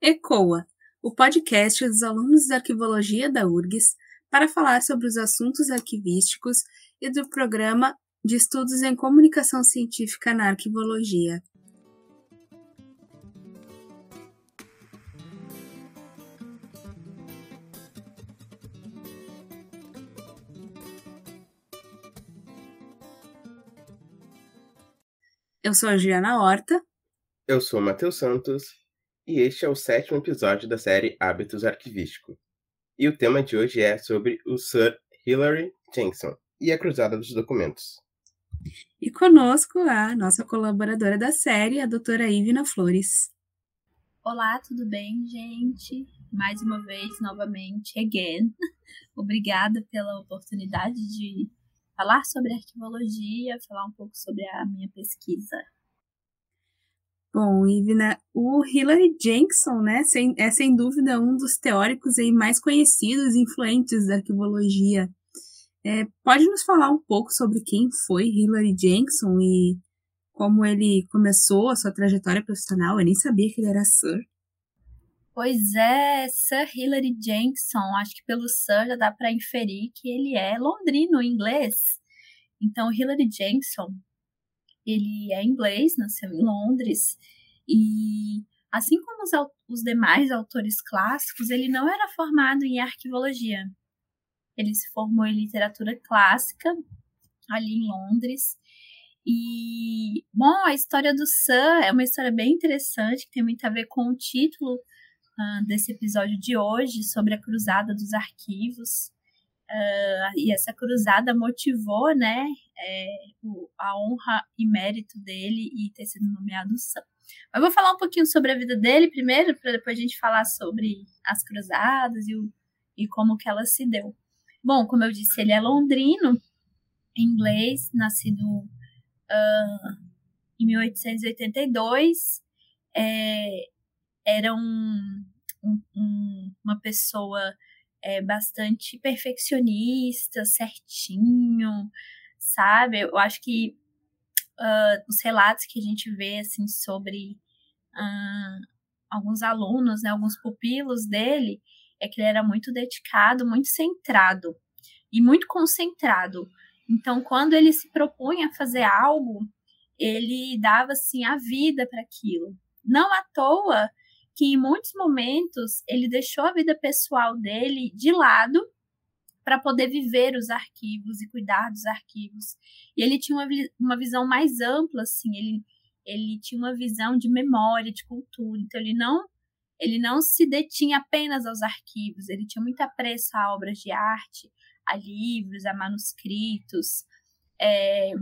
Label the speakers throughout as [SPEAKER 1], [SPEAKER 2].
[SPEAKER 1] ECOA, o podcast dos alunos de arquivologia da URGS, para falar sobre os assuntos arquivísticos e do programa de estudos em comunicação científica na arquivologia. Eu sou a Juliana Horta.
[SPEAKER 2] Eu sou o Matheus Santos. E este é o sétimo episódio da série Hábitos Arquivístico. E o tema de hoje é sobre o Sir Hilary Jenson e a Cruzada dos Documentos.
[SPEAKER 1] E conosco a nossa colaboradora da série, a doutora Ivina Flores.
[SPEAKER 3] Olá, tudo bem, gente? Mais uma vez, novamente, again. Obrigada pela oportunidade de falar sobre arquivologia, falar um pouco sobre a minha pesquisa.
[SPEAKER 1] Bom, Ivna, o Hilary Jenkson, né, sem, é sem dúvida um dos teóricos aí mais conhecidos e influentes da arquivologia. É, pode nos falar um pouco sobre quem foi Hilary Jenkson e como ele começou a sua trajetória profissional? Eu nem sabia que ele era Sir.
[SPEAKER 3] Pois é, Sir Hilary Jenkson, acho que pelo Sir já dá para inferir que ele é londrino, inglês. Então, Hilary Jenkson, ele é inglês, nasceu em Londres, e assim como os, os demais autores clássicos, ele não era formado em arquivologia. Ele se formou em literatura clássica, ali em Londres, e, bom, a história do Sir é uma história bem interessante, que tem muito a ver com o título uh, desse episódio de hoje sobre a cruzada dos arquivos. Uh, e essa cruzada motivou, né, é, o, a honra e mérito dele e ter sido nomeado santo. Mas vou falar um pouquinho sobre a vida dele primeiro, para depois a gente falar sobre as cruzadas e, o, e como que ela se deu. Bom, como eu disse, ele é londrino, inglês, nascido uh, em 1882. É, era um, um, uma pessoa é, bastante perfeccionista, certinho, sabe? Eu acho que uh, os relatos que a gente vê assim sobre uh, alguns alunos, né, alguns pupilos dele, é que ele era muito dedicado, muito centrado e muito concentrado. Então, quando ele se propunha a fazer algo, ele dava assim a vida para aquilo. Não à toa que em muitos momentos ele deixou a vida pessoal dele de lado para poder viver os arquivos e cuidar dos arquivos. E ele tinha uma, uma visão mais ampla, assim, ele, ele tinha uma visão de memória, de cultura. Então ele não ele não se detinha apenas aos arquivos, ele tinha muito apreço a obras de arte, a livros, a manuscritos, é,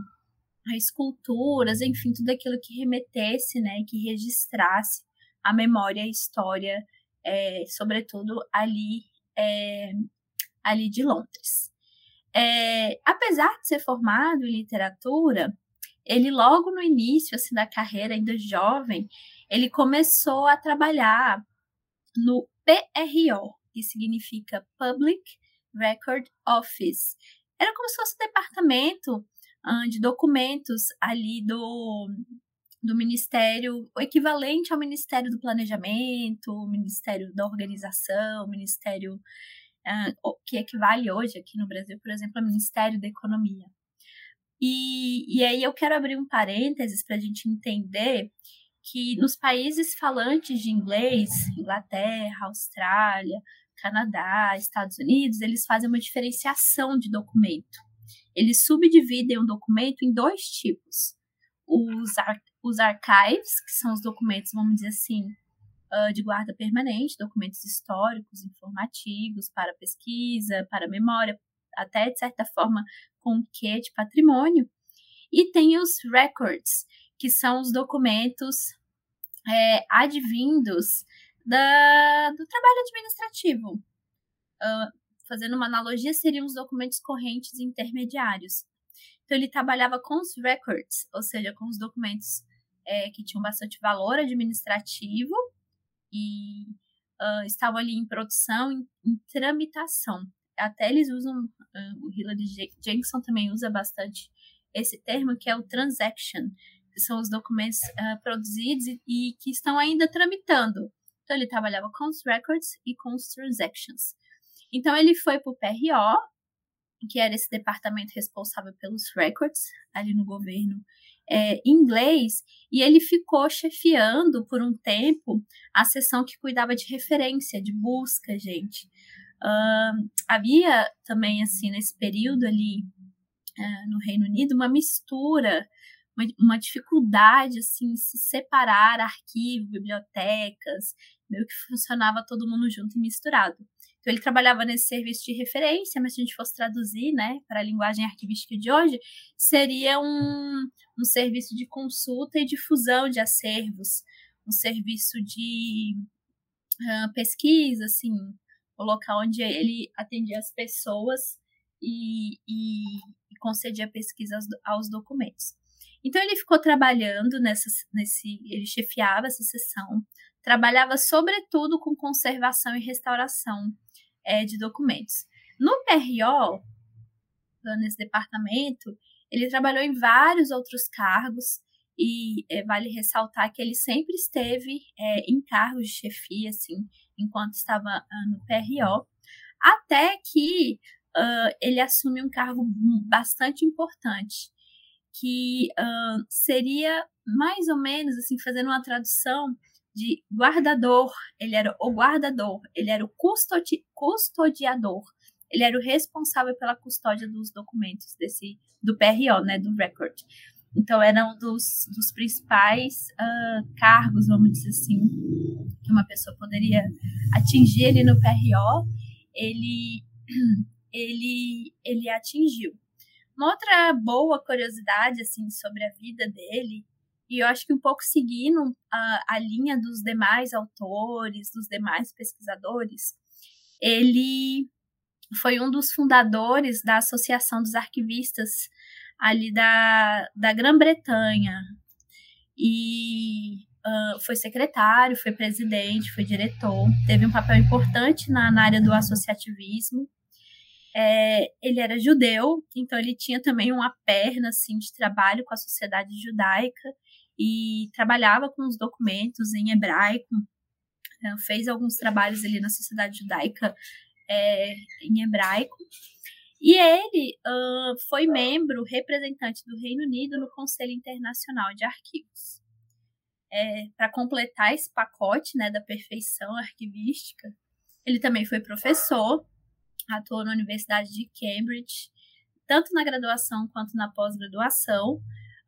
[SPEAKER 3] a esculturas, enfim, tudo aquilo que remetesse, né, que registrasse a memória a história, é, sobretudo ali, é, ali de Londres. É, apesar de ser formado em literatura, ele logo no início assim, da carreira, ainda jovem, ele começou a trabalhar no PRO, que significa Public Record Office. Era como se fosse um departamento de documentos ali do, do Ministério, o equivalente ao Ministério do Planejamento, o Ministério da Organização, o Ministério uh, que equivale hoje aqui no Brasil, por exemplo, ao Ministério da Economia. E, e aí eu quero abrir um parênteses para a gente entender que nos países falantes de inglês, Inglaterra, Austrália, Canadá, Estados Unidos, eles fazem uma diferenciação de documento. Eles subdividem o documento em dois tipos. Os, ar os archives, que são os documentos, vamos dizer assim, uh, de guarda permanente, documentos históricos, informativos, para pesquisa, para memória, até de certa forma com que de patrimônio. E tem os records, que são os documentos é, advindos da, do trabalho administrativo. Uh, fazendo uma analogia, seriam os documentos correntes intermediários. Então, ele trabalhava com os records, ou seja, com os documentos é, que tinham bastante valor administrativo e uh, estavam ali em produção, em, em tramitação. Até eles usam, uh, o Hillary Jenkson também usa bastante esse termo, que é o transaction, que são os documentos uh, produzidos e, e, que estão ainda tramitando. Então, ele trabalhava com os records e com os transactions. Então, ele foi para o PRO, que era esse departamento responsável pelos records ali no governo é, inglês, e ele ficou chefiando por um tempo a seção que cuidava de referência, de busca, gente. Uh, havia também, assim, nesse período ali uh, no Reino Unido, uma mistura, uma, uma dificuldade, assim, se separar arquivo, bibliotecas, meio que funcionava todo mundo junto e misturado. Então, ele trabalhava nesse serviço de referência, mas se a gente fosse traduzir né, para a linguagem arquivística de hoje, seria um, um serviço de consulta e difusão de acervos, um serviço de uh, pesquisa, assim, o local onde ele atendia as pessoas e, e, e concedia pesquisa aos, aos, documentos. Então ele ficou trabalhando nessa, nesse, ele chefiava essa sessão, trabalhava sobretudo com conservação e restauração é, de documentos. No PRO, nesse departamento, ele trabalhou em vários outros cargos e é, vale ressaltar que ele sempre esteve é, em cargos de chefia, assim, enquanto estava uh, no PRO, até que uh, ele assume um cargo bastante importante, que uh, seria mais ou menos, assim, fazendo uma tradução, de guardador, ele era o guardador, ele era o custodi custodiador, ele era o responsável pela custódia dos documentos desse do PRO, né, do record. Então era um dos, dos principais uh, cargos, vamos dizer assim, que uma pessoa poderia atingir ali no PRO. Ele ele ele atingiu. Uma outra boa curiosidade assim sobre a vida dele e eu acho que um pouco seguindo a, a linha dos demais autores, dos demais pesquisadores, ele foi um dos fundadores da Associação dos Arquivistas ali da, da Grã-Bretanha. E uh, foi secretário, foi presidente, foi diretor, teve um papel importante na, na área do associativismo. É, ele era judeu, então ele tinha também uma perna assim de trabalho com a sociedade judaica e trabalhava com os documentos em hebraico, né, fez alguns trabalhos ali na sociedade judaica é, em hebraico. E ele uh, foi membro representante do Reino Unido no Conselho Internacional de Arquivos. É, Para completar esse pacote né, da perfeição arquivística, ele também foi professor, atuou na Universidade de Cambridge, tanto na graduação quanto na pós-graduação,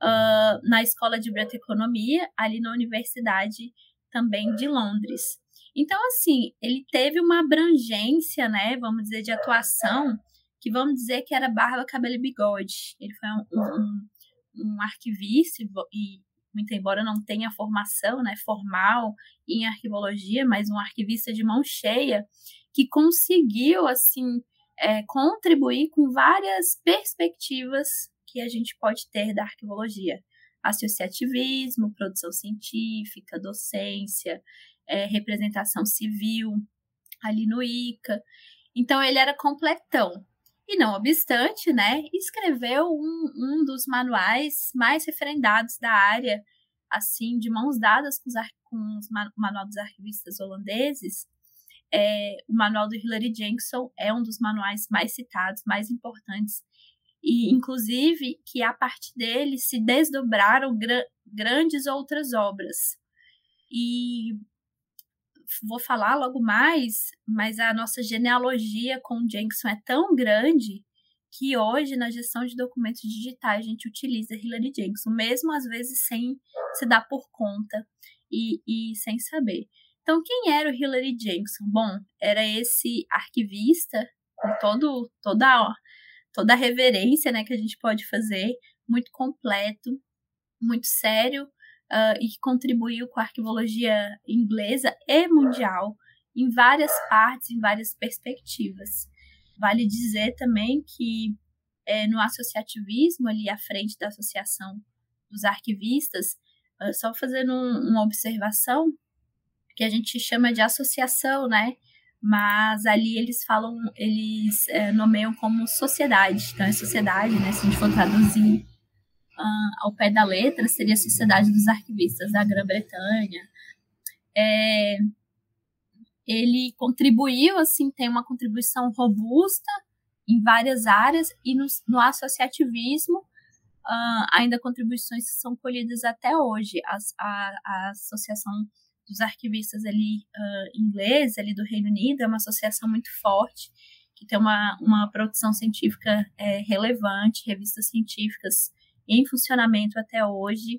[SPEAKER 3] uh, na Escola de Biblioteconomia, ali na Universidade também de Londres. Então, assim, ele teve uma abrangência, né, vamos dizer, de atuação, que vamos dizer que era barba, cabelo e bigode. Ele foi um, um, um arquivista e, muito embora não tenha formação né, formal em arquivologia, mas um arquivista de mão cheia, que conseguiu, assim, é, contribuir com várias perspectivas que a gente pode ter da arquivologia. Associativismo, produção científica, docência, é, representação civil, ali no ICA. Então, ele era completão. E não obstante, né, escreveu um, um dos manuais mais referendados da área, assim, de mãos dadas com, os, com os manual dos arquivistas holandeses. É, o manual do Hilary Jenkson é um dos manuais mais citados, mais importantes e inclusive que a partir dele se desdobraram gra grandes outras obras. E vou falar logo mais, mas a nossa genealogia com Jenkson é tão grande que hoje na gestão de documentos digitais a gente utiliza Hillary Jenkson, mesmo às vezes sem se dar por conta e, e sem saber. Então, quem era o Hillary Jenkson? Bom, era esse arquivista com todo, toda toda a reverência né, que a gente pode fazer, muito completo, muito sério, uh, e que contribuiu com a arquivologia inglesa e mundial em várias partes, em várias perspectivas. Vale dizer também que é, no associativismo, ali à frente da Associação dos Arquivistas, uh, só fazendo um, uma observação, que a gente chama de associação, né? Mas ali eles falam, eles é, nomeiam como sociedade. Então é sociedade, né? Se a gente for traduzir uh, ao pé da letra, seria a Sociedade dos Arquivistas da Grã-Bretanha. É, ele contribuiu, assim, tem uma contribuição robusta em várias áreas e no, no associativismo uh, ainda contribuições que são colhidas até hoje. A, a Associação dos Arquivistas ali uh, inglês, ali do Reino Unido, é uma associação muito forte, que tem uma, uma produção científica é, relevante, revistas científicas em funcionamento até hoje.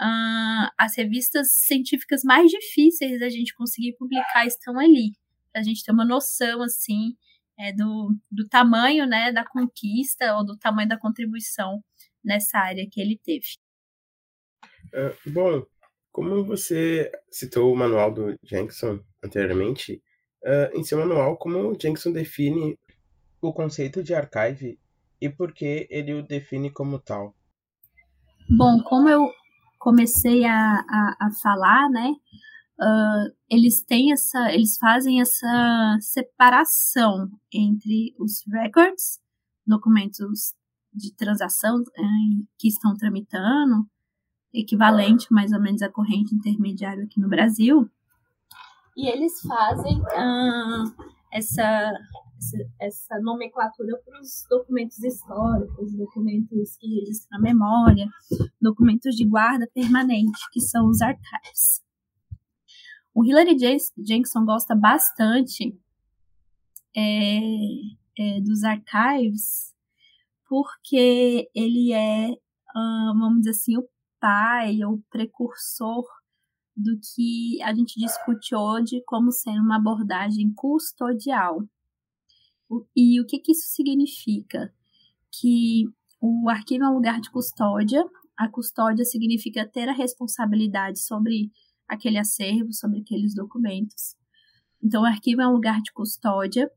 [SPEAKER 3] Uh, as revistas científicas mais difíceis da gente conseguir publicar estão ali, para a gente ter uma noção, assim, é, do, do tamanho, né, da conquista ou do tamanho da contribuição nessa área que ele teve.
[SPEAKER 2] Uh, bom, como você citou o manual do Jenkson anteriormente, uh, em seu manual, como o Jenkson define o conceito de archive e por que ele o define como tal?
[SPEAKER 3] Bom, como eu comecei a, a, a falar, né, uh, eles têm essa, eles fazem essa separação entre os records, documentos de transação é, que estão tramitando, equivalente mais ou menos à corrente intermediária aqui no Brasil. E eles fazem uh, essa, essa, nomenclatura para os documentos históricos, documentos que registram a memória, documentos de guarda permanente, que são os archives. O Hilary Jenkson gosta bastante é, é, dos archives porque ele é, vamos dizer assim, o pai ou precursor do que a gente discute hoje como sendo uma abordagem custodial. E o que, que isso significa? Que o arquivo é um lugar de custódia, a custódia significa ter a responsabilidade sobre aquele acervo, sobre aqueles documentos. Então, o arquivo é um lugar de custódia,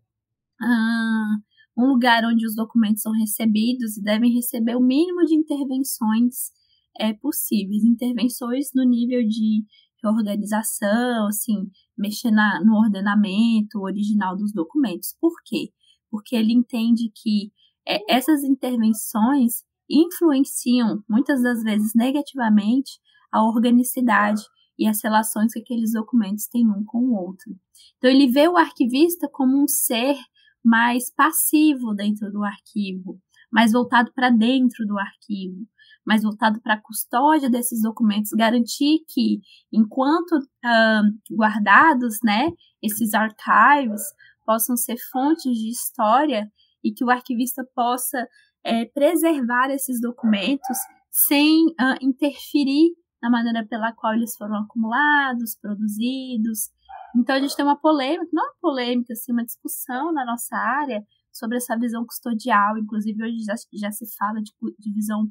[SPEAKER 3] ah, um lugar onde os documentos são recebidos e devem receber o mínimo de intervenções é, possíveis. Intervenções no nível de reorganização, assim, mexer na, no ordenamento original dos documentos. Por quê? Porque ele entende que é, essas intervenções influenciam, muitas das vezes negativamente, a organicidade e as relações que aqueles documentos têm um com o outro. Então, ele vê o arquivista como um ser mais passivo dentro do arquivo, mais voltado para dentro do arquivo, mais voltado para a custódia desses documentos, garantir que, enquanto uh, guardados, né, esses archives possam ser fontes de história e que o arquivista possa é, preservar esses documentos sem uh, interferir na maneira pela qual eles foram acumulados, produzidos, então a gente tem uma polêmica, não uma polêmica, assim, uma discussão na nossa área sobre essa visão custodial. Inclusive hoje já, já se fala de, de visão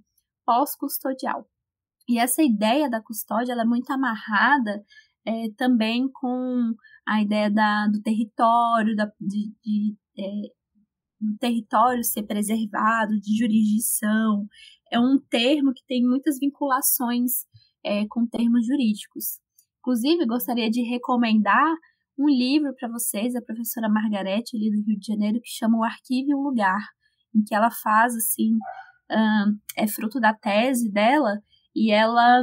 [SPEAKER 3] pós-custodial. E essa ideia da custódia ela é muito amarrada é, também com a ideia da, do território, da, de, de é, do território ser preservado, de jurisdição. É um termo que tem muitas vinculações é, com termos jurídicos. Inclusive, gostaria de recomendar um livro para vocês, da professora Margarete, ali do Rio de Janeiro, que chama O Arquivo e o Lugar, em que ela faz, assim, é fruto da tese dela, e ela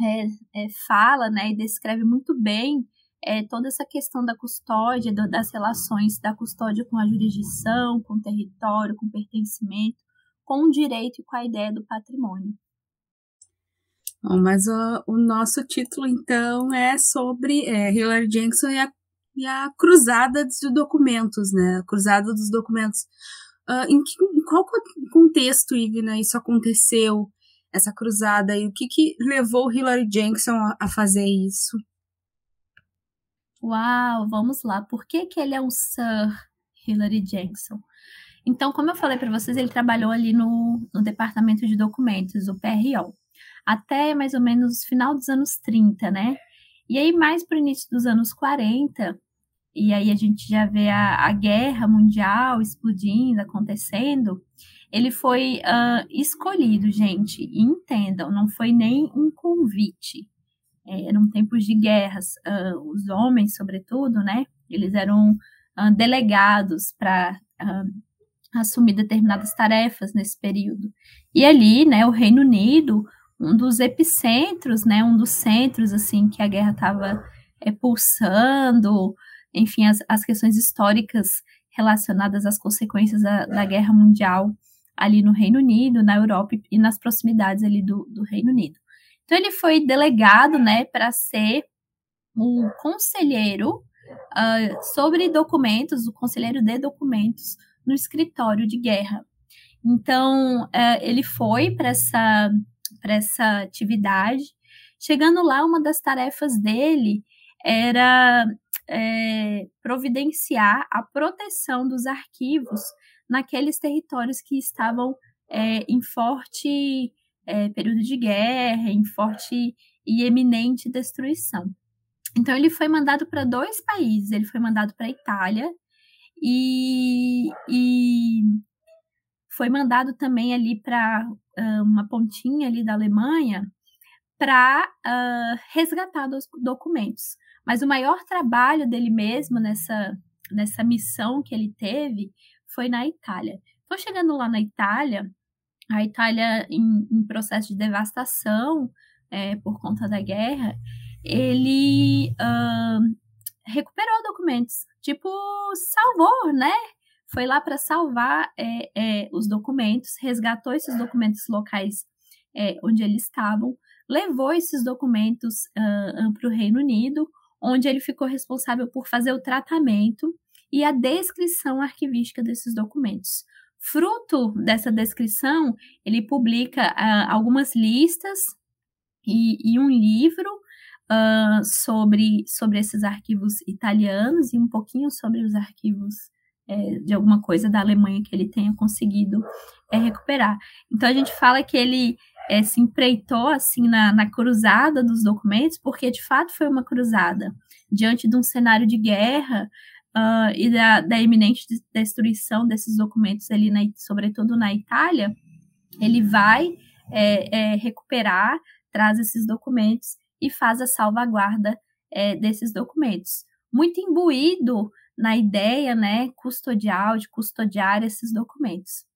[SPEAKER 3] é, é, fala, né, e descreve muito bem é, toda essa questão da custódia, do, das relações da custódia com a jurisdição, com o território, com o pertencimento, com o direito e com a ideia do patrimônio.
[SPEAKER 1] Bom, mas o, o, nosso título, então, é sobre é, Hillary Jackson e a, e a cruzada de documentos, né? A cruzada dos documentos. Uh, em, que, em, qual contexto, Ivna, isso aconteceu, essa cruzada, e o que, que levou Hillary Jackson a, a fazer isso?
[SPEAKER 3] Uau, vamos lá. Por que, que ele é um Sir Hillary Jackson? Então, como eu falei para vocês, ele trabalhou ali no, no Departamento de Documentos, o PRO até mais ou menos final dos anos 30, né? E aí, mais para o início dos anos 40, e aí a gente já vê a, a guerra mundial explodindo, acontecendo, ele foi uh, escolhido, gente, entendam, não foi nem um convite. É, eram tempos de guerras, uh, os homens, sobretudo, né? Eles eram uh, delegados para assumir determinadas tarefas nesse período. E ali, né, o Reino Unido um dos epicentros, né, um dos centros assim que a guerra estava é, pulsando, enfim, as, as questões históricas relacionadas às consequências da, da Guerra Mundial ali no Reino Unido, na Europa e nas proximidades ali do, do Reino Unido. Então ele foi delegado, né, para ser um conselheiro uh, sobre documentos, o conselheiro de documentos no escritório de guerra. Então uh, ele foi para essa para essa atividade. Chegando lá, uma das tarefas dele era é, providenciar a proteção dos arquivos naqueles territórios que estavam é, em forte é, período de guerra, em forte e eminente destruição. Então ele foi mandado para dois países, ele foi mandado para a Itália e, e, foi mandado também ali para uh, uma pontinha ali da Alemanha para uh, resgatar os documentos. Mas o maior trabalho dele mesmo nessa, nessa missão que ele teve foi na Itália. Então, chegando lá na Itália, a Itália em, em processo de devastação é, por conta da guerra, ele uh, recuperou documentos, tipo, salvou, né? Foi lá para salvar é, é, os documentos, resgatou esses documentos locais é, onde eles estavam, levou esses documentos uh, para o Reino Unido, onde ele ficou responsável por fazer o tratamento e a descrição arquivística desses documentos. Fruto dessa descrição, ele publica uh, algumas listas e, e um livro uh, sobre, sobre esses arquivos italianos e um pouquinho sobre os arquivos é, de alguma coisa da Alemanha que ele tenha conseguido é, recuperar. Então a gente fala que ele é, se empreitou assim na, na cruzada dos documentos, porque de fato foi uma cruzada diante de um cenário de guerra uh, e da, da iminente destruição desses documentos ali, na, sobretudo na Itália, ele vai é, é, recuperar, traz esses documentos e faz a salvaguarda é, desses documentos. Muito imbuído na ideia né, custodial, de custodiar esses documentos.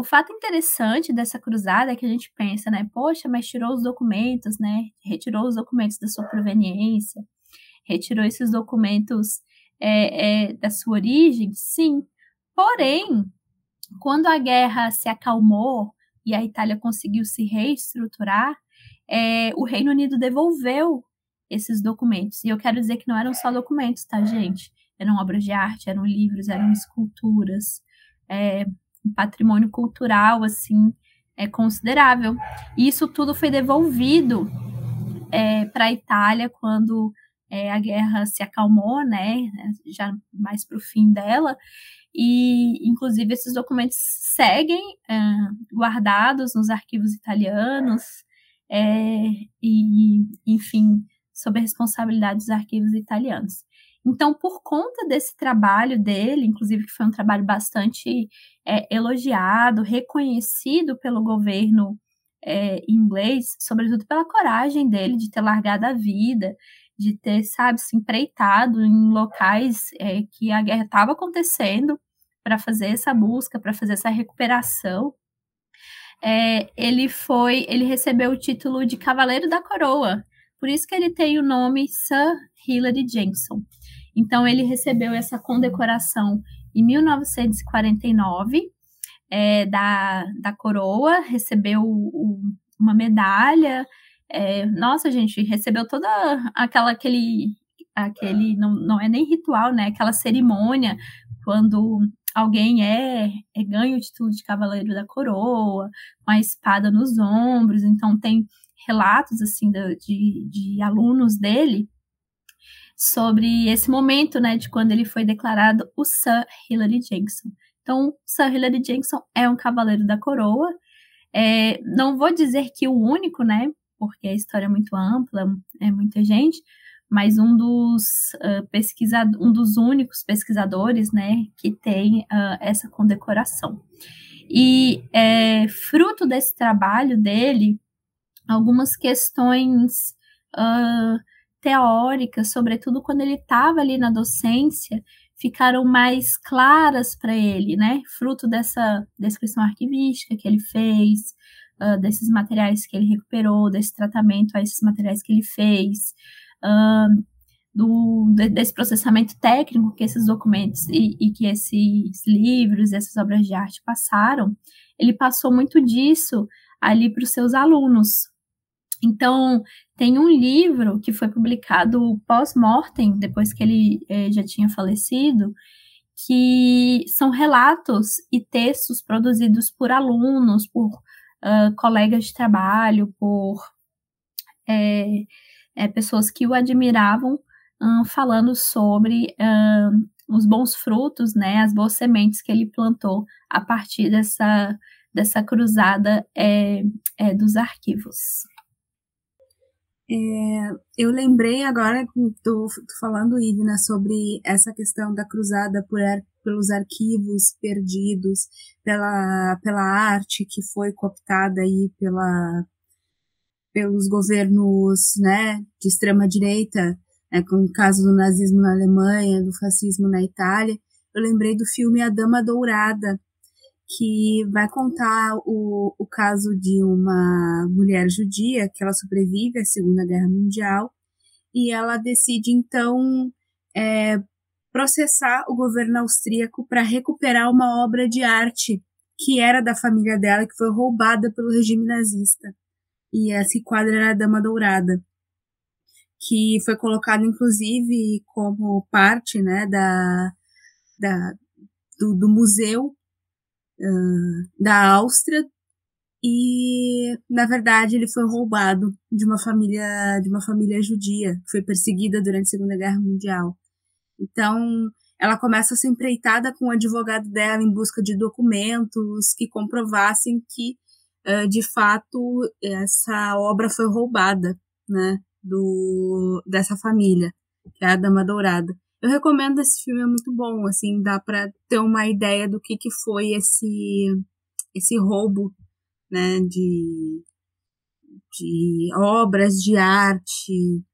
[SPEAKER 3] O fato interessante dessa cruzada é que a gente pensa, né? Poxa, mas tirou os documentos, né? Retirou os documentos da sua proveniência, retirou esses documentos é, é, da sua origem, sim. Porém, quando a guerra se acalmou e a Itália conseguiu se reestruturar, é, o Reino Unido devolveu esses documentos. E eu quero dizer que não eram só documentos, tá, gente? Eram obras de arte, eram livros, eram esculturas, é, um patrimônio cultural, assim, é considerável. E isso tudo foi devolvido é, para a Itália quando é, a guerra se acalmou, né, já mais para o fim dela, e inclusive esses documentos seguem é, guardados nos arquivos italianos, é, e, enfim, sob a responsabilidade dos arquivos italianos. Então, por conta desse trabalho dele, inclusive que foi um trabalho bastante é, elogiado, reconhecido pelo governo é, inglês, sobretudo pela coragem dele de ter largado a vida, de ter, sabe, se empreitado em locais é, que a guerra estava acontecendo para fazer essa busca, para fazer essa recuperação. É, ele foi, ele recebeu o título de Cavaleiro da Coroa, por isso que ele tem o nome Sir Hilary Jenkinson. Então ele recebeu essa condecoração em 1949 é, da, da coroa, recebeu uma medalha é, nossa, gente, recebeu toda aquela aquele aquele não, não é nem ritual, né? Aquela cerimônia quando alguém é, é ganha o título de cavaleiro da coroa, com a espada nos ombros. Então tem relatos assim de, de, de alunos dele sobre esse momento, né, de quando ele foi declarado o Sir Hilary Jackson. Então, Sir Hilary Jackson é um cavaleiro da coroa. É, não vou dizer que o único, né, porque a história é muito ampla, é muita gente, mas um dos uh, pesquisadores, um dos únicos pesquisadores, né, que tem uh, essa condecoração. E é, fruto desse trabalho dele, algumas questões uh, teóricas, sobretudo quando ele estava ali na docência, ficaram mais claras para ele, né? Fruto dessa descrição arquivística que ele fez, uh, desses materiais que ele recuperou, desse tratamento a esses materiais que ele fez, uh, do, desse processamento técnico que esses documentos e, e que esses livros, essas obras de arte passaram, ele passou muito disso ali para os seus alunos. Então, tem um livro que foi publicado pós-mortem, depois que ele eh, já tinha falecido, que são relatos e textos produzidos por alunos, por uh, colegas de trabalho, por é, é, pessoas que o admiravam, um, falando sobre um, os bons frutos, né, as boas sementes que ele plantou a partir dessa, dessa cruzada dos arquivos.
[SPEAKER 1] É, eu lembrei agora, tô, tô falando, Ivna, sobre essa questão da cruzada por, pelos arquivos perdidos, pela, pela arte que foi cooptada aí pela, pelos governos né, de extrema direita, né, com o caso do nazismo na Alemanha, do fascismo na Itália. Eu lembrei do filme A Dama Dourada, que vai contar o, o caso de uma mulher judia que ela sobrevive à Segunda Guerra Mundial e ela decide então é, processar o governo austríaco para recuperar uma obra de arte que era da família dela que foi roubada pelo regime nazista. E esse quadro era a Dama Dourada que foi colocado inclusive como parte né da, da do, do museu da Áustria e na verdade ele foi roubado de uma família de uma família judia que foi perseguida durante a Segunda Guerra Mundial. Então ela começa a ser empreitada com o advogado dela em busca de documentos que comprovassem que uh, de fato essa obra foi roubada, né, do dessa família, que é a Dama Dourada. Eu recomendo esse filme, é muito bom, assim, dá para ter uma ideia do que, que foi esse esse roubo, né, de, de obras de arte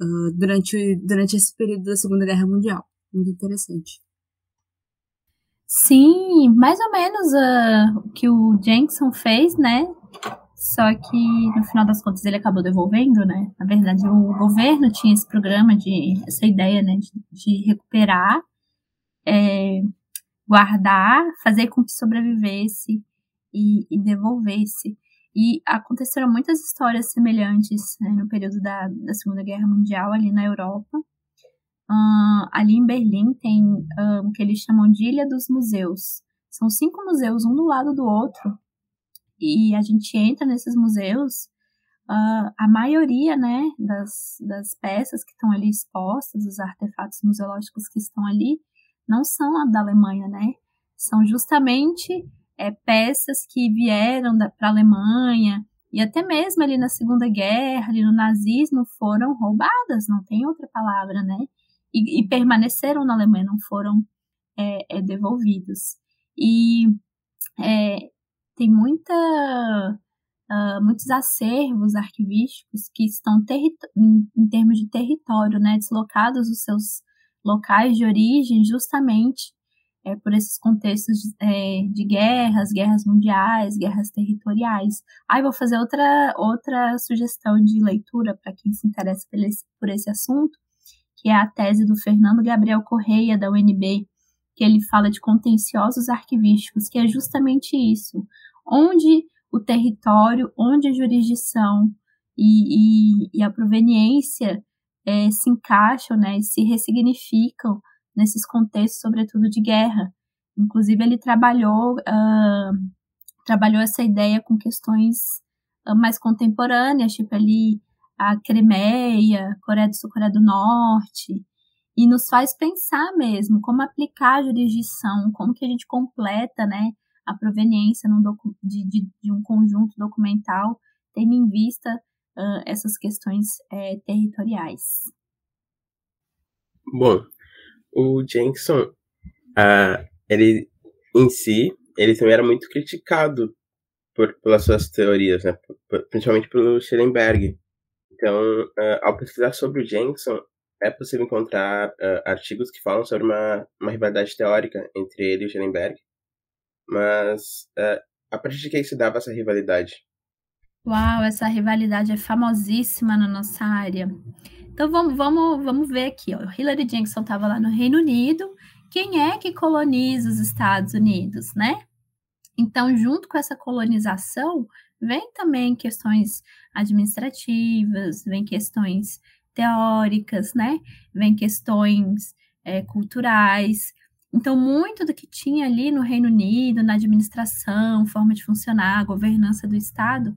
[SPEAKER 1] uh, durante, durante esse período da Segunda Guerra Mundial. Muito interessante.
[SPEAKER 3] Sim, mais ou menos uh, o que o Jenkinson fez, né? Só que no final das contas ele acabou devolvendo, né? Na verdade, o governo tinha esse programa de essa ideia, né, de, de recuperar, é, guardar, fazer com que sobrevivesse e, e, devolvesse. E aconteceram muitas histórias semelhantes né, no período da, da Segunda Guerra Mundial ali na Europa. Uh, ali em Berlim tem o que eles chamam de Ilha dos Museus. São cinco museus, um do lado do outro, e a gente entra nesses museus, uh, a maioria, né, das, das peças que estão ali expostas, os artefatos museológicos que estão ali, não são da Alemanha, né? São justamente é, peças que vieram para a Alemanha e até mesmo ali na Segunda Guerra, ali no nazismo, foram roubadas, não tem outra palavra, né? E, e permaneceram na Alemanha, não foram é, é, devolvidos. E é, tem muita, uh, muitos acervos arquivísticos que estão em, em, termos de território, né, deslocados dos seus locais de origem justamente é, por esses contextos de, é, de, guerras, guerras mundiais, guerras territoriais. Aí ah, vou fazer outra, outra sugestão de leitura para quem se interessa por esse, por esse assunto, que é a tese do Fernando Gabriel Correia, da UNB, que ele fala de contenciosos arquivísticos, que é justamente isso onde o território, onde a jurisdição e, e, e a proveniência é, se encaixam, né, se ressignificam nesses contextos, sobretudo de guerra. Inclusive, ele trabalhou, uh, trabalhou essa ideia com questões uh, mais contemporâneas, tipo ali a Crimeia, Coreia do Sul, Coreia do Norte, e nos faz pensar mesmo como aplicar a jurisdição, como que a gente completa, né, a proveniência de, de, de, um conjunto documental, tendo em vista uh, essas questões é, territoriais.
[SPEAKER 2] Bom, o Jenkinson, uh, ele em si, ele também era muito criticado por, pelas suas teorias, né? principalmente pelo Schellenberg. Então, ao pesquisar sobre o Jenkinson, é possível encontrar artigos que falam sobre uma, uma rivalidade teórica entre ele e o Schellenberg, mas uh, a partir de que se dava essa rivalidade?
[SPEAKER 3] Uau, essa rivalidade é famosíssima na nossa área. Então vamos, vamos, vamos ver aqui. Ó. Hillary Jackson estava lá no Reino Unido. Quem é que coloniza os Estados Unidos, né? Então, junto com essa colonização, vem também questões administrativas, vem questões teóricas, né? Vem questões é, culturais. Então, muito do que tinha ali no Reino Unido, na administração, forma de funcionar, governança do Estado,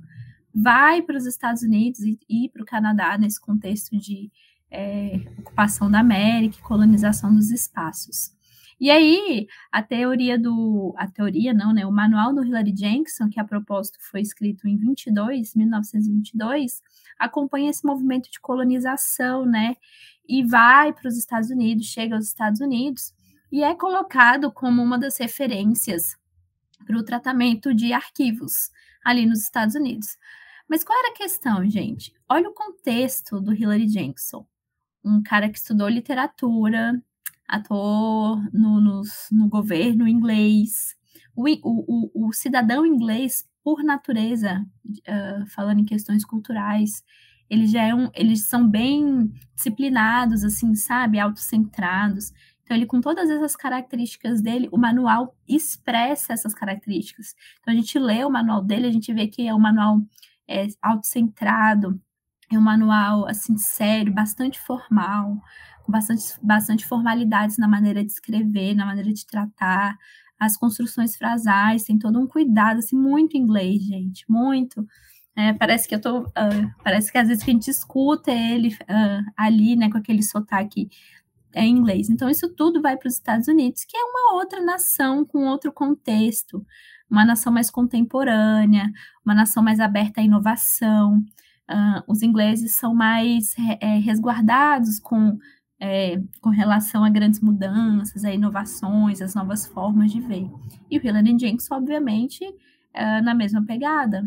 [SPEAKER 3] vai para os Estados Unidos e, e para o Canadá nesse contexto de é, ocupação da América e colonização dos espaços. E aí, a teoria do. A teoria, não, né? O manual do Hillary Jackson, que a propósito foi escrito em 22, 1922, acompanha esse movimento de colonização, né? E vai para os Estados Unidos, chega aos Estados Unidos, e é colocado como uma das referências para o tratamento de arquivos ali nos Estados Unidos. Mas qual era a questão, gente? Olha o contexto do Hillary Jackson. Um cara que estudou literatura, atuou no, no, no governo inglês. O, o, o, cidadão inglês, por natureza, uh, falando em questões culturais, eles já é um, eles são bem disciplinados, assim, sabe? Autocentrados. Então, ele, com todas essas características dele, o manual expressa essas características. Então, a gente lê o manual dele, a gente vê que é um manual é, autocentrado, é um manual, assim, sério, bastante formal, com bastante, bastante formalidades na maneira de escrever, na maneira de tratar, as construções frasais, tem todo um cuidado, assim, muito inglês, gente, muito. É, parece que eu tô, uh, parece que às vezes que a gente escuta ele uh, ali, né, com aquele sotaque é, inglês. Então, isso tudo vai para os Estados Unidos, que é uma outra nação com outro contexto, uma nação mais contemporânea, uma nação mais aberta à inovação. Uh, os ingleses são mais é, resguardados com, é, com relação a grandes mudanças, a inovações, as novas formas de ver. E o Hillary Jenks, obviamente, uh, na mesma pegada.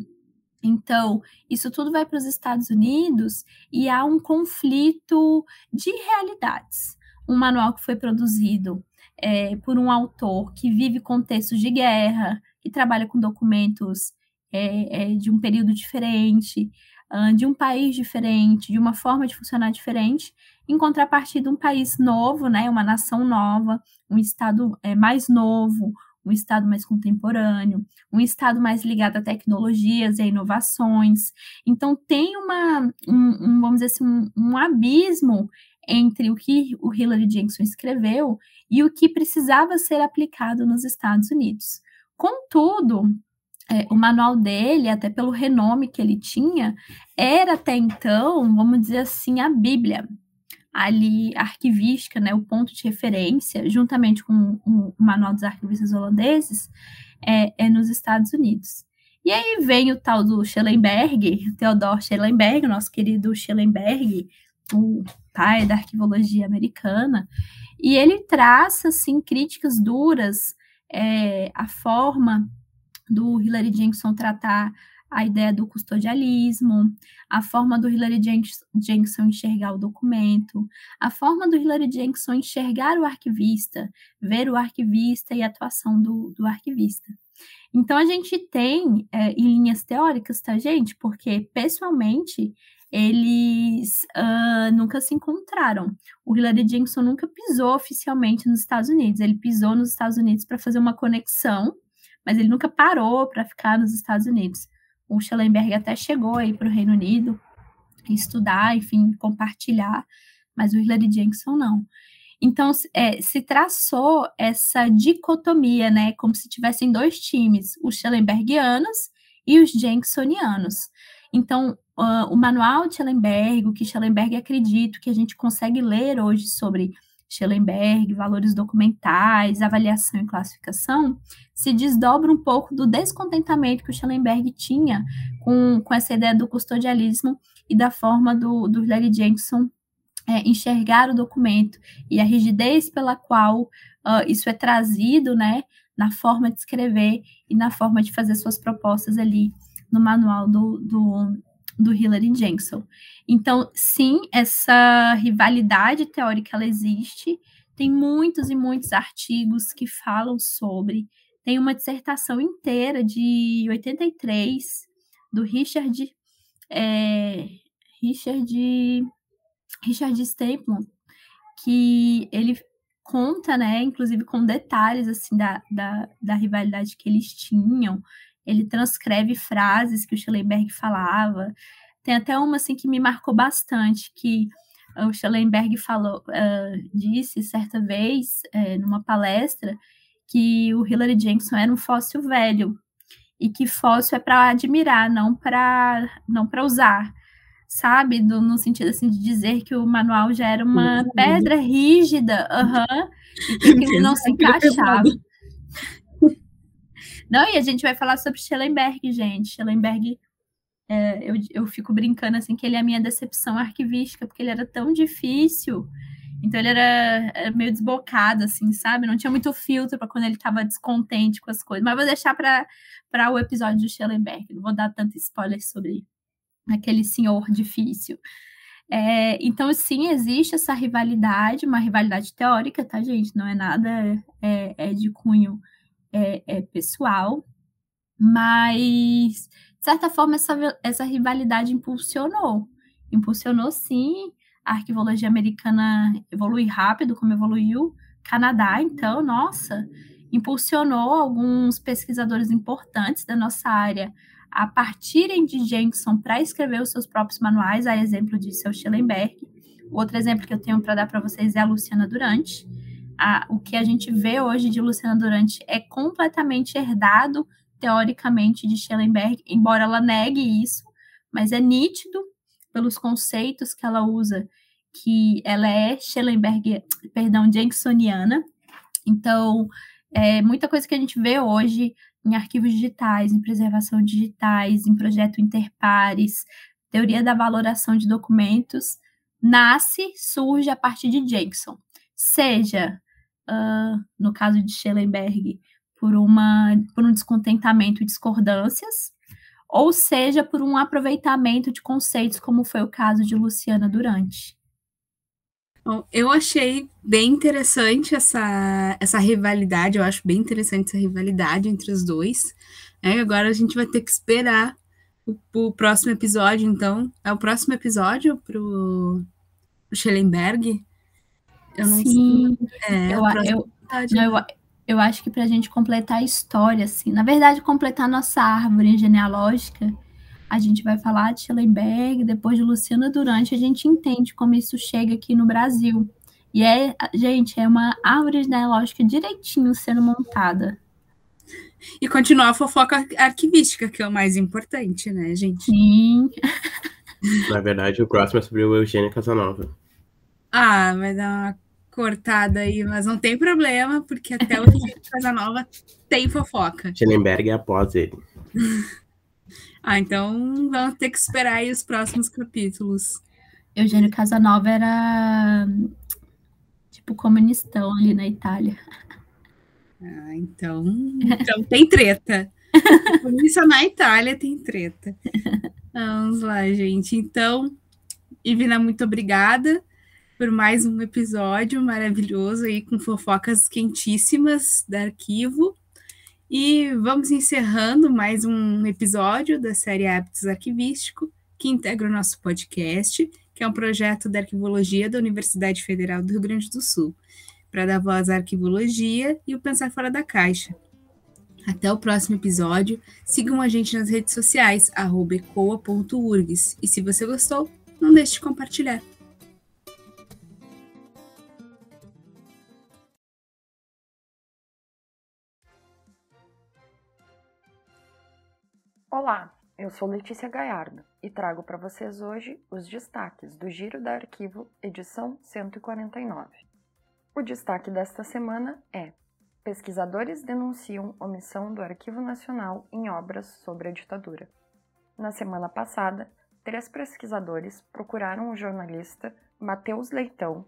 [SPEAKER 3] Então, isso tudo vai para os Estados Unidos e há um conflito de realidades um manual que foi produzido é, por um autor que vive contextos de guerra, que trabalha com documentos é, é, de um período diferente, uh, de um país diferente, de uma forma de funcionar diferente, em contrapartida um país novo, né, uma nação nova, um estado é, mais novo, um estado mais contemporâneo, um estado mais ligado a tecnologias e a inovações. Então tem uma, um, um vamos dizer assim, um, um abismo entre o que o Hillary Jackson escreveu e o que precisava ser aplicado nos Estados Unidos. Contudo, é, o manual dele, até pelo renome que ele tinha, era até então, vamos dizer assim, a Bíblia, ali arquivística, né, o ponto de referência, juntamente com o, manual dos arquivistas holandeses, é, é, nos Estados Unidos. E aí vem o tal do Schellenberg, Theodor Schellenberg, nosso querido Schellenberg, o pai da arquivologia americana, e ele traça assim críticas duras é, à forma do Hillary Jackson tratar a ideia do custodialismo, a forma do Hillary Jackson enxergar o documento, a forma do Hillary Jackson enxergar o arquivista, ver o arquivista e a atuação do, do arquivista. Então, a gente tem, é, em linhas teóricas, tá, gente? Porque, pessoalmente, eles uh, nunca se encontraram. O Hillary Jackson nunca pisou oficialmente nos Estados Unidos. Ele pisou nos Estados Unidos para fazer uma conexão, mas ele nunca parou para ficar nos Estados Unidos. O Schellenberg até chegou aí para o Reino Unido estudar, enfim, compartilhar, mas o Hillary Jackson não. Então, é, se traçou essa dicotomia, né, como se tivessem dois times, os Schellenbergianos e os Jacksonianos. Então, uh, o manual de Schellenberg, o que Schellenberg acredita, que a gente consegue ler hoje sobre Schellenberg, valores documentais, avaliação e classificação, se desdobra um pouco do descontentamento que o Schellenberg tinha com, com essa ideia do custodialismo e da forma do, do Larry Jackson é, enxergar o documento e a rigidez pela qual uh, isso é trazido, né, na forma de escrever e na forma de fazer suas propostas ali no manual do, do, do Hillary Jackson. Então, sim, essa rivalidade teórica ela existe. Tem muitos e muitos artigos que falam sobre. Tem uma dissertação inteira de 83 do Richard é, Richard Richard Stapleton, que ele conta, né, inclusive com detalhes assim da, da, da rivalidade que eles tinham. Ele transcreve frases que o Schellenberg falava. Tem até uma assim que me marcou bastante, que o Schellenberg falou, uh, disse certa vez, uh, numa palestra, que o Hillary Jackson era um fóssil velho e que fóssil é para admirar, não para não para usar, sabe? Do, no sentido assim de dizer que o manual já era uma uhum. pedra rígida, uhum, e que ele não se encaixava. Não, e a gente vai falar sobre Schellenberg, gente. Schellenberg, é, eu, eu fico brincando assim que ele é a minha decepção arquivística, porque ele era tão difícil. Então ele era, era meio desbocado, assim, sabe? Não tinha muito filtro para quando ele estava descontente com as coisas. Mas vou deixar para o episódio do Schellenberg. Não vou dar tanto spoiler sobre aquele senhor difícil. É, então, sim, existe essa rivalidade, uma rivalidade teórica, tá, gente? Não é nada é, é de cunho é, é pessoal, mas, de certa forma, essa, essa rivalidade impulsionou. Impulsionou, sim, a arquivologia americana evolui rápido, como evoluiu. Canadá, então, nossa, impulsionou alguns pesquisadores importantes da nossa área a partirem de Jenkson para escrever os seus próprios manuais, a exemplo de seu Schellenberg. O outro exemplo que eu tenho para dar para vocês é a Luciana Durante. A, o que a gente vê hoje de Luciana Durante é completamente herdado, teoricamente, de Schellenberg, embora ela negue isso, mas é nítido pelos conceitos que ela usa, que ela é Schellenberg, perdão, Jenksoniana. Então, é, muita coisa que a gente vê hoje em arquivos digitais, em preservação digitais, em projeto interpares, teoria da valoração de documentos, nasce, surge a partir de Jackson. Seja, uh, no caso de Schellenberg, por, uma, por um descontentamento e discordâncias, ou seja, por um aproveitamento de conceitos, como foi o caso de Luciana Durante.
[SPEAKER 1] Bom, eu achei bem interessante essa, essa rivalidade, eu acho bem interessante essa rivalidade entre os dois. É, agora a gente vai ter que esperar o, o próximo episódio, então. É o próximo episódio pro, pro Schellenberg?
[SPEAKER 3] Eu não Sim, sei. É, eu, eu, não, eu, eu acho que para a gente completar a história, assim, na verdade, completar nossa árvore genealógica, a gente vai falar de Schellenberg, depois de Luciana Durante, a gente entende como isso chega aqui no Brasil. E é, gente, é uma árvore genealógica direitinho sendo montada.
[SPEAKER 1] E continuar a fofoca arquivística, que é o mais importante, né, gente?
[SPEAKER 3] Sim.
[SPEAKER 2] Na verdade, o próximo é sobre o Eugênio Casanova.
[SPEAKER 1] Ah, vai dar uma cortada aí, mas não tem problema, porque até o Eugênio Casanova tem fofoca.
[SPEAKER 2] Schellenberg é após ele.
[SPEAKER 1] Ah, então vamos ter que esperar aí os próximos capítulos.
[SPEAKER 3] Eugênio Casanova era tipo comunistão ali na Itália.
[SPEAKER 1] Ah, então, então tem treta. Comunista na Itália tem treta. Vamos lá, gente. Então, Ivina, muito obrigada por mais um episódio maravilhoso aí com fofocas quentíssimas da arquivo. E vamos encerrando mais um episódio da série Hábitos Arquivístico, que integra o nosso podcast, que é um projeto da arquivologia da Universidade Federal do Rio Grande do Sul, para dar voz à arquivologia e o pensar fora da caixa. Até o próximo episódio. Sigam a gente nas redes sociais, ecoa.urgs. E se você gostou, não deixe de compartilhar.
[SPEAKER 4] Olá, eu sou Letícia Gaiardo e trago para vocês hoje os destaques do Giro da Arquivo, edição 149. O destaque desta semana é: Pesquisadores denunciam omissão do Arquivo Nacional em obras sobre a ditadura. Na semana passada, três pesquisadores procuraram o jornalista Matheus Leitão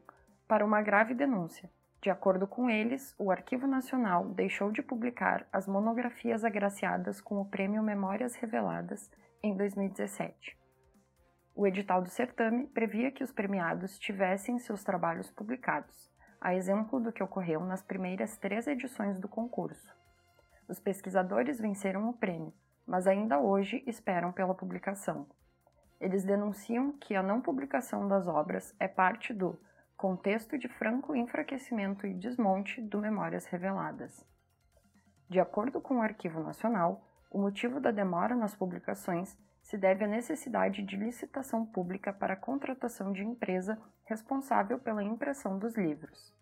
[SPEAKER 4] para uma grave denúncia de acordo com eles, o Arquivo Nacional deixou de publicar as monografias agraciadas com o Prêmio Memórias Reveladas em 2017. O edital do certame previa que os premiados tivessem seus trabalhos publicados, a exemplo do que ocorreu nas primeiras três edições do concurso. Os pesquisadores venceram o prêmio, mas ainda hoje esperam pela publicação. Eles denunciam que a não publicação das obras é parte do contexto de franco enfraquecimento e desmonte do Memórias Reveladas. De acordo com o Arquivo Nacional, o motivo da demora nas publicações se deve à necessidade de licitação pública para a contratação de empresa responsável pela impressão dos livros.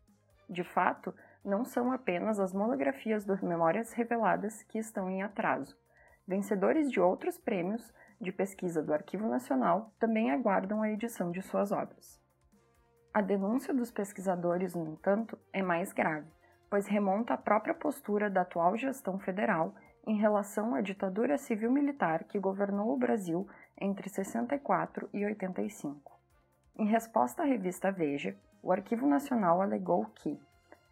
[SPEAKER 4] De fato, não são apenas as monografias do Memórias Reveladas que estão em atraso. Vencedores de outros prêmios de pesquisa do Arquivo Nacional também aguardam a edição de suas obras. A denúncia dos pesquisadores, no entanto, é mais grave, pois remonta à própria postura da atual gestão federal em relação à ditadura civil-militar que governou o Brasil entre 64 e 85. Em resposta à revista Veja, o Arquivo Nacional alegou que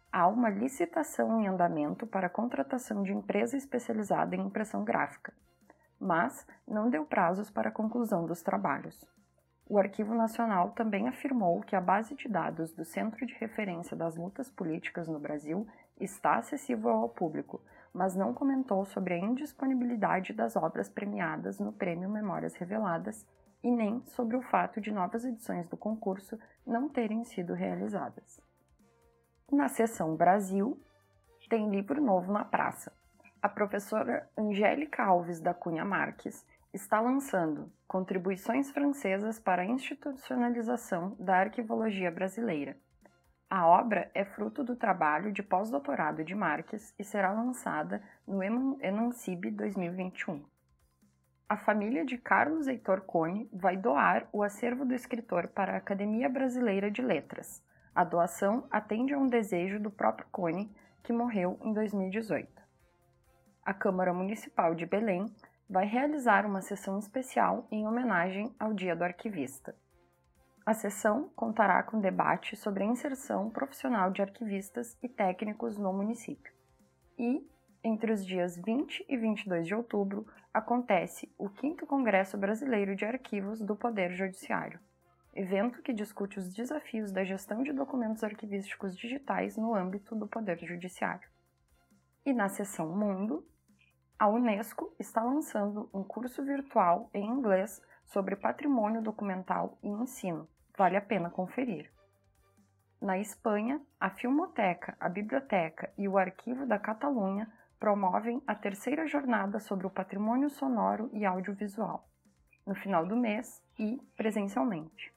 [SPEAKER 4] há uma licitação em andamento para a contratação de empresa especializada em impressão gráfica, mas não deu prazos para a conclusão dos trabalhos. O Arquivo Nacional também afirmou que a base de dados do Centro de Referência das Lutas Políticas no Brasil está acessível ao público, mas não comentou sobre a indisponibilidade das obras premiadas no Prêmio Memórias Reveladas e nem sobre o fato de novas edições do concurso não terem sido realizadas. Na seção Brasil, tem livro novo na praça. A professora Angélica Alves da Cunha Marques está lançando Contribuições Francesas para a Institucionalização da Arquivologia Brasileira. A obra é fruto do trabalho de pós-doutorado de Marques e será lançada no Enancib 2021. A família de Carlos Heitor Cone vai doar o acervo do escritor para a Academia Brasileira de Letras. A doação atende a um desejo do próprio Cone, que morreu em 2018. A Câmara Municipal de Belém vai realizar uma sessão especial em homenagem ao Dia do Arquivista. A sessão contará com debate sobre a inserção profissional de arquivistas e técnicos no município. E, entre os dias 20 e 22 de outubro, acontece o 5 Congresso Brasileiro de Arquivos do Poder Judiciário, evento que discute os desafios da gestão de documentos arquivísticos digitais no âmbito do Poder Judiciário. E na sessão Mundo, a Unesco está lançando um curso virtual em inglês sobre patrimônio documental e ensino. Vale a pena conferir. Na Espanha, a Filmoteca, a Biblioteca e o Arquivo da Catalunha promovem a terceira jornada sobre o patrimônio sonoro e audiovisual, no final do mês e presencialmente.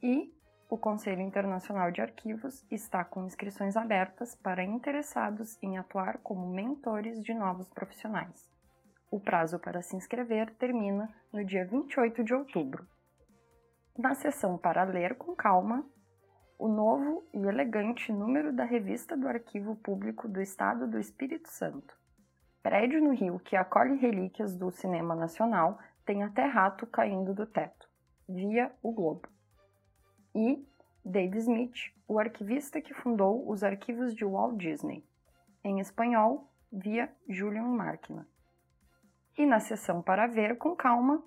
[SPEAKER 4] E o Conselho Internacional de Arquivos está com inscrições abertas para interessados em atuar como mentores de novos profissionais. O prazo para se inscrever termina no dia 28 de outubro. Na seção para ler com calma, o novo e elegante número da revista do Arquivo Público do Estado do Espírito Santo. Prédio no Rio que acolhe relíquias do cinema nacional tem até rato caindo do teto, via o Globo e Dave Smith, o arquivista que fundou os arquivos de Walt Disney, em espanhol, via Julian Markman. E na seção para ver com calma,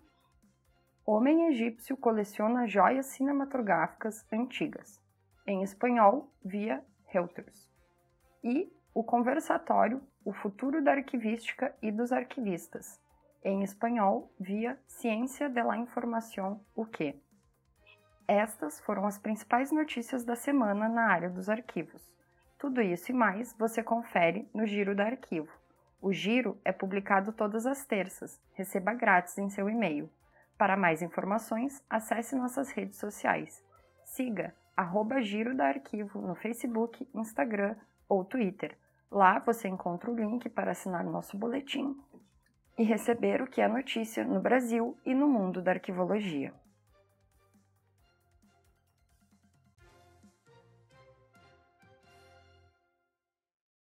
[SPEAKER 4] Homem Egípcio coleciona joias cinematográficas antigas, em espanhol, via Reuters. E o conversatório O Futuro da Arquivística e dos Arquivistas, em espanhol, via Ciência de la Información, o que? Estas foram as principais notícias da semana na área dos arquivos. Tudo isso e mais você confere no Giro do Arquivo. O Giro é publicado todas as terças. Receba grátis em seu e-mail. Para mais informações, acesse nossas redes sociais. Siga arroba Giro da Arquivo no Facebook, Instagram ou Twitter. Lá você encontra o link para assinar nosso boletim e receber o que é notícia no Brasil e no mundo da arquivologia.